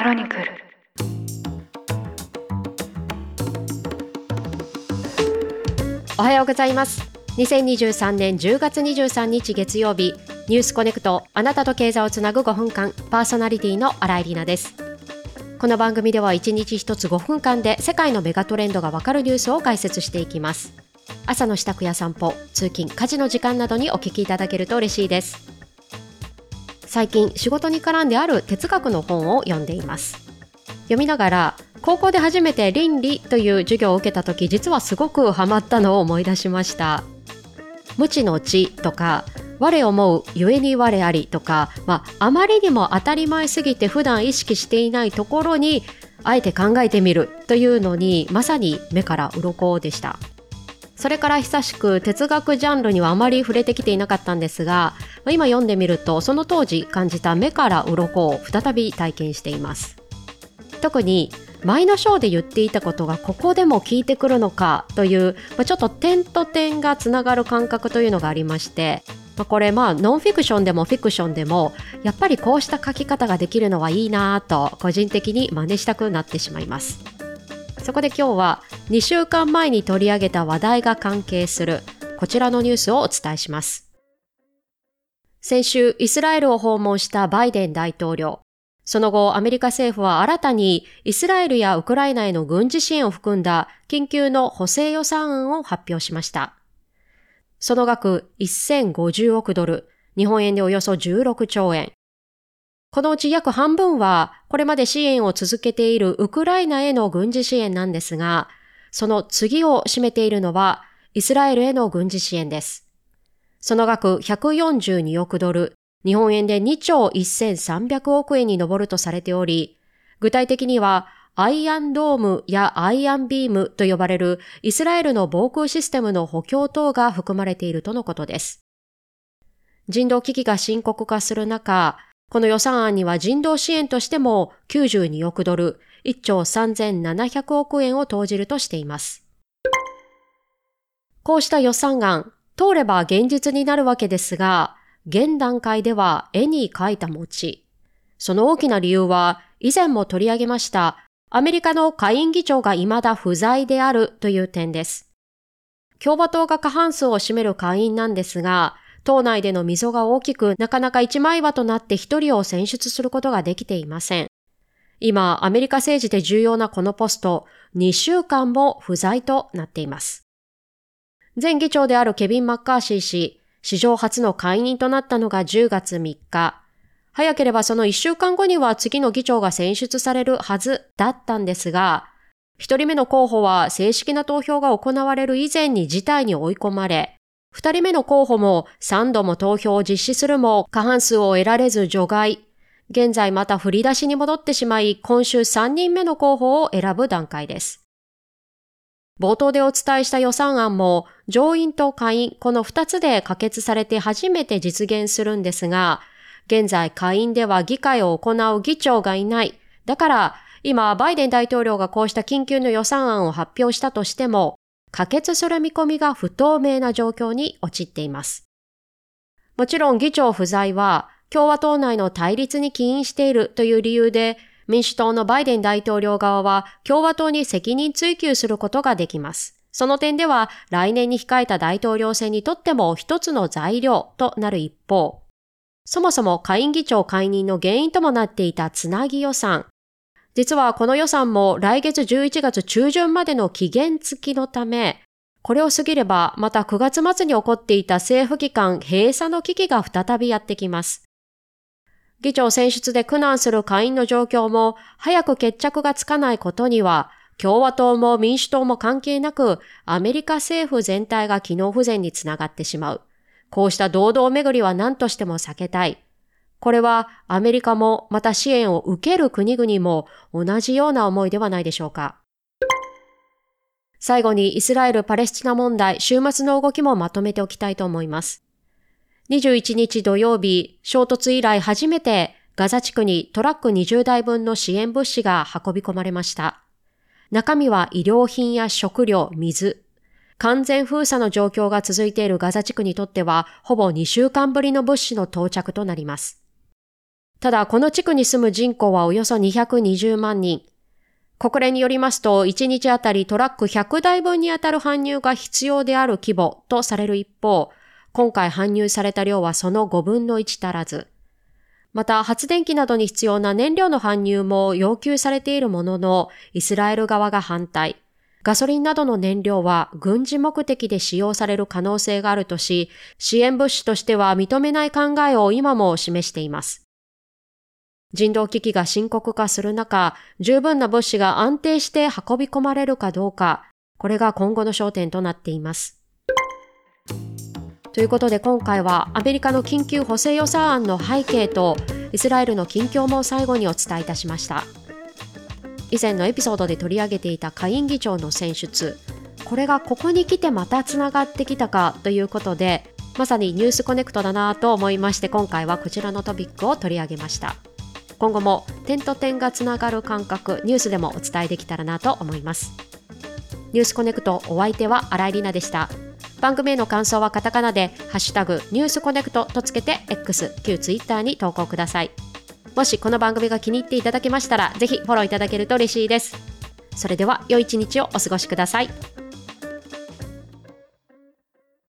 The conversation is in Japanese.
クロニクル。おはようございます。2023年10月23日月曜日ニュースコネクトあなたと経済をつなぐ5分間パーソナリティの新井里奈です。この番組では1日1つ5分間で世界のメガトレンドがわかるニュースを解説していきます。朝の支度や散歩通勤家事の時間などにお聞きいただけると嬉しいです。最近仕事に絡んである哲学の本を読んでいます。読みながら高校で初めて倫理という授業を受けた時実はすごくハマったのを思い出しました。無知の知とか我思うゆえに我ありとか、まあ、あまりにも当たり前すぎて普段意識していないところにあえて考えてみるというのにまさに目から鱗でした。それから久しく哲学ジャンルにはあまり触れてきていなかったんですが今読んでみるとその当時感じた目から鱗を再び体験しています。特に前の章で言っていたことがここでも聞いてくるのかという、ま、ちょっと点と点がつながる感覚というのがありまして、ま、これまあノンフィクションでもフィクションでもやっぱりこうした書き方ができるのはいいなと個人的に真似したくなってしまいます。そこで今日は2週間前に取り上げた話題が関係するこちらのニュースをお伝えします。先週、イスラエルを訪問したバイデン大統領。その後、アメリカ政府は新たにイスラエルやウクライナへの軍事支援を含んだ緊急の補正予算案を発表しました。その額1050億ドル、日本円でおよそ16兆円。このうち約半分は、これまで支援を続けているウクライナへの軍事支援なんですが、その次を占めているのは、イスラエルへの軍事支援です。その額142億ドル、日本円で2兆1300億円に上るとされており、具体的には、アイアンドームやアイアンビームと呼ばれるイスラエルの防空システムの補強等が含まれているとのことです。人道危機が深刻化する中、この予算案には人道支援としても92億ドル、1兆3700億円を投じるとしています。こうした予算案、通れば現実になるわけですが、現段階では絵に描いた餅。その大きな理由は、以前も取り上げました、アメリカの下院議長が未だ不在であるという点です。共和党が過半数を占める下院なんですが、党内での溝が大きく、なかなか一枚岩となって一人を選出することができていません。今、アメリカ政治で重要なこのポスト、2週間も不在となっています。前議長であるケビン・マッカーシー氏、史上初の解任となったのが10月3日。早ければその1週間後には次の議長が選出されるはずだったんですが、1人目の候補は正式な投票が行われる以前に事態に追い込まれ、二人目の候補も3度も投票を実施するも過半数を得られず除外。現在また振り出しに戻ってしまい、今週3人目の候補を選ぶ段階です。冒頭でお伝えした予算案も上院と下院、この2つで可決されて初めて実現するんですが、現在下院では議会を行う議長がいない。だから今バイデン大統領がこうした緊急の予算案を発表したとしても、可決する見込みが不透明な状況に陥っています。もちろん議長不在は共和党内の対立に起因しているという理由で民主党のバイデン大統領側は共和党に責任追及することができます。その点では来年に控えた大統領選にとっても一つの材料となる一方、そもそも下院議長解任の原因ともなっていたつなぎ予算、実はこの予算も来月11月中旬までの期限付きのため、これを過ぎればまた9月末に起こっていた政府機関閉鎖の危機が再びやってきます。議長選出で苦難する下院の状況も早く決着がつかないことには、共和党も民主党も関係なく、アメリカ政府全体が機能不全につながってしまう。こうした堂々巡りは何としても避けたい。これはアメリカもまた支援を受ける国々も同じような思いではないでしょうか。最後にイスラエル・パレスチナ問題、週末の動きもまとめておきたいと思います。21日土曜日、衝突以来初めてガザ地区にトラック20台分の支援物資が運び込まれました。中身は医療品や食料、水。完全封鎖の状況が続いているガザ地区にとっては、ほぼ2週間ぶりの物資の到着となります。ただ、この地区に住む人口はおよそ220万人。国連によりますと、1日あたりトラック100台分にあたる搬入が必要である規模とされる一方、今回搬入された量はその5分の1足らず。また、発電機などに必要な燃料の搬入も要求されているものの、イスラエル側が反対。ガソリンなどの燃料は軍事目的で使用される可能性があるとし、支援物資としては認めない考えを今も示しています。人道危機が深刻化する中、十分な物資が安定して運び込まれるかどうか、これが今後の焦点となっています。ということで今回はアメリカの緊急補正予算案の背景とイスラエルの近況も最後にお伝えいたしました。以前のエピソードで取り上げていた下院議長の選出、これがここに来てまたつながってきたかということで、まさにニュースコネクトだなと思いまして今回はこちらのトピックを取り上げました。今後も点と点がつながる感覚、ニュースでもお伝えできたらなと思います。ニュースコネクトお相手は新井里奈でした。番組への感想はカタカナで、ハッシュタグニュースコネクトとつけて X、旧 Twitter に投稿ください。もしこの番組が気に入っていただけましたら、ぜひフォローいただけると嬉しいです。それでは良い一日をお過ごしください。